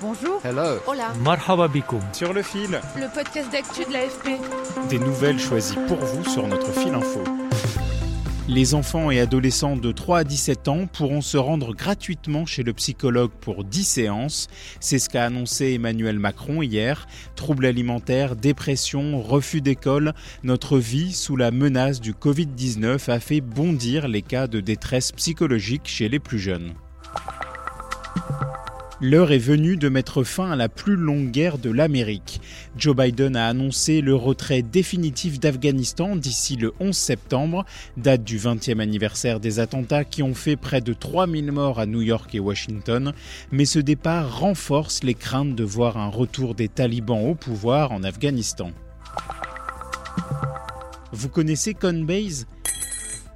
Bonjour. Hello. Hola. Marhaba bikoum. Sur le fil, Le podcast d'actu de l'AFP. des nouvelles choisies pour vous sur notre fil info. Les enfants et adolescents de 3 à 17 ans pourront se rendre gratuitement chez le psychologue pour 10 séances. C'est ce qu'a annoncé Emmanuel Macron hier. Troubles alimentaires, dépression, refus d'école, notre vie sous la menace du Covid-19 a fait bondir les cas de détresse psychologique chez les plus jeunes. L'heure est venue de mettre fin à la plus longue guerre de l'Amérique. Joe Biden a annoncé le retrait définitif d'Afghanistan d'ici le 11 septembre, date du 20e anniversaire des attentats qui ont fait près de 3000 morts à New York et Washington. Mais ce départ renforce les craintes de voir un retour des talibans au pouvoir en Afghanistan. Vous connaissez Coinbase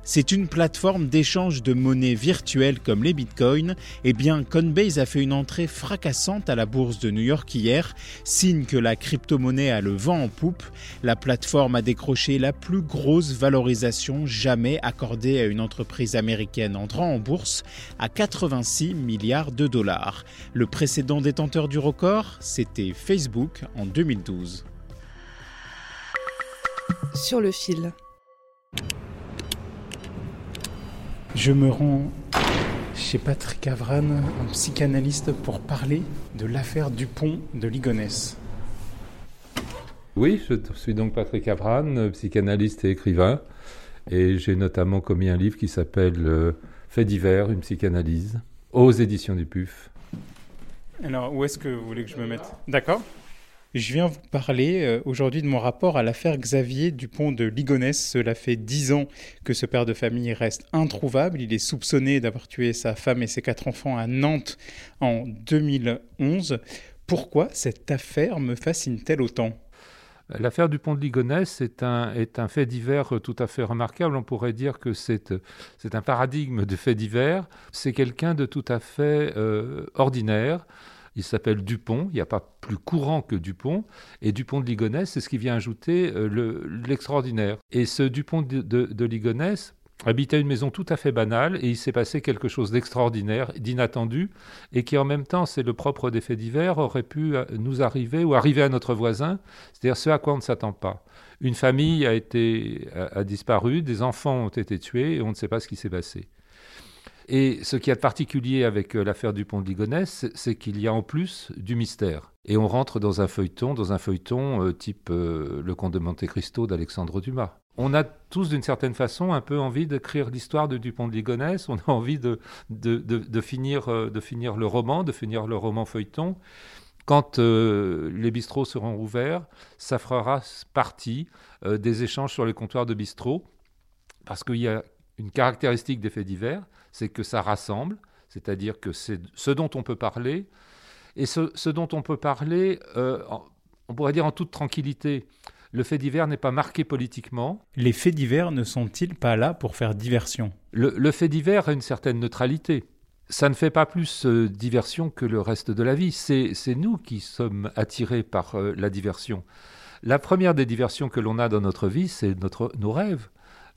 c'est une plateforme d'échange de monnaies virtuelles comme les bitcoins. Eh bien, Coinbase a fait une entrée fracassante à la bourse de New York hier, signe que la crypto-monnaie a le vent en poupe. La plateforme a décroché la plus grosse valorisation jamais accordée à une entreprise américaine entrant en bourse à 86 milliards de dollars. Le précédent détenteur du record, c'était Facebook en 2012. Sur le fil. Je me rends chez Patrick Avran, un psychanalyste, pour parler de l'affaire Dupont de Ligonnès. Oui, je suis donc Patrick Avran, psychanalyste et écrivain, et j'ai notamment commis un livre qui s'appelle euh, Fait divers, une psychanalyse, aux éditions du PUF. Alors, où est-ce que vous voulez que je me mette? D'accord. Je viens vous parler euh, aujourd'hui de mon rapport à l'affaire Xavier Dupont de Ligonnès. Cela fait dix ans que ce père de famille reste introuvable. Il est soupçonné d'avoir tué sa femme et ses quatre enfants à Nantes en 2011. Pourquoi cette affaire me fascine-t-elle autant? L'affaire du pont de Ligonnès est un, fait divers tout à fait remarquable. On pourrait dire que c'est c'est un paradigme de fait divers. C'est quelqu'un de tout à fait euh, ordinaire. Il s'appelle Dupont, il n'y a pas plus courant que Dupont. Et Dupont de Ligonnès, c'est ce qui vient ajouter euh, le- l'extraordinaire. Et ce Dupont de, de, de Ligonnès habitait une maison tout à fait banale et il s'est passé quelque chose d'extraordinaire, d'inattendu, et qui en même temps, c'est le propre des faits divers, aurait pu euh, nous arriver ou arriver à notre voisin, c'est-à-dire ce à quoi on ne s'attend pas. Une famille a, été, a, a disparu, des enfants ont été tués et on ne sait pas ce qui s'est passé. Et ce qui est particulier avec euh, l'affaire du pont de Ligonnès, c'est- qu'il y a en plus du mystère. Et on rentre dans un feuilleton, dans un feuilleton euh, type euh, Le Comte de Monte Cristo d'Alexandre Dumas. On a tous, d'une certaine façon, un peu envie d'écrire l'histoire de Dupont de Ligonnès. On a envie de, de, de- de finir, de finir le roman, de finir le roman feuilleton. Quand les bistrots seront ouverts, ça fera partie des échanges sur les comptoirs de bistrot, parce qu'il y a une caractéristique des faits divers, c'est que ça rassemble, c'est-à-dire que c'est ce dont on peut parler, et ce, ce dont on peut parler, euh, on pourrait dire en toute tranquillité. Le fait divers n'est pas marqué politiquement. Les faits divers ne sont-ils pas là pour faire diversion? Le, le fait divers a une certaine neutralité. Ça ne fait pas plus euh, diversion que le reste de la vie. C'est c'est nous qui sommes attirés par euh, la diversion. La première des diversions que l'on a dans notre vie, c'est notre, nos rêves.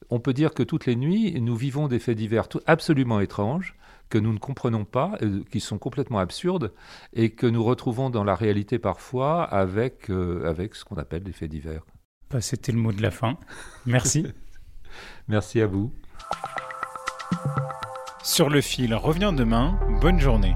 On peut dire que toutes les nuits, nous vivons des faits divers absolument étranges, que nous ne comprenons pas, euh, qui sont complètement absurdes, et que nous retrouvons dans la réalité parfois avec, euh, avec ce qu'on appelle des faits divers. Bah, C'était le mot de la fin. Merci. Merci à vous. Sur le fil, reviens demain. Bonne journée.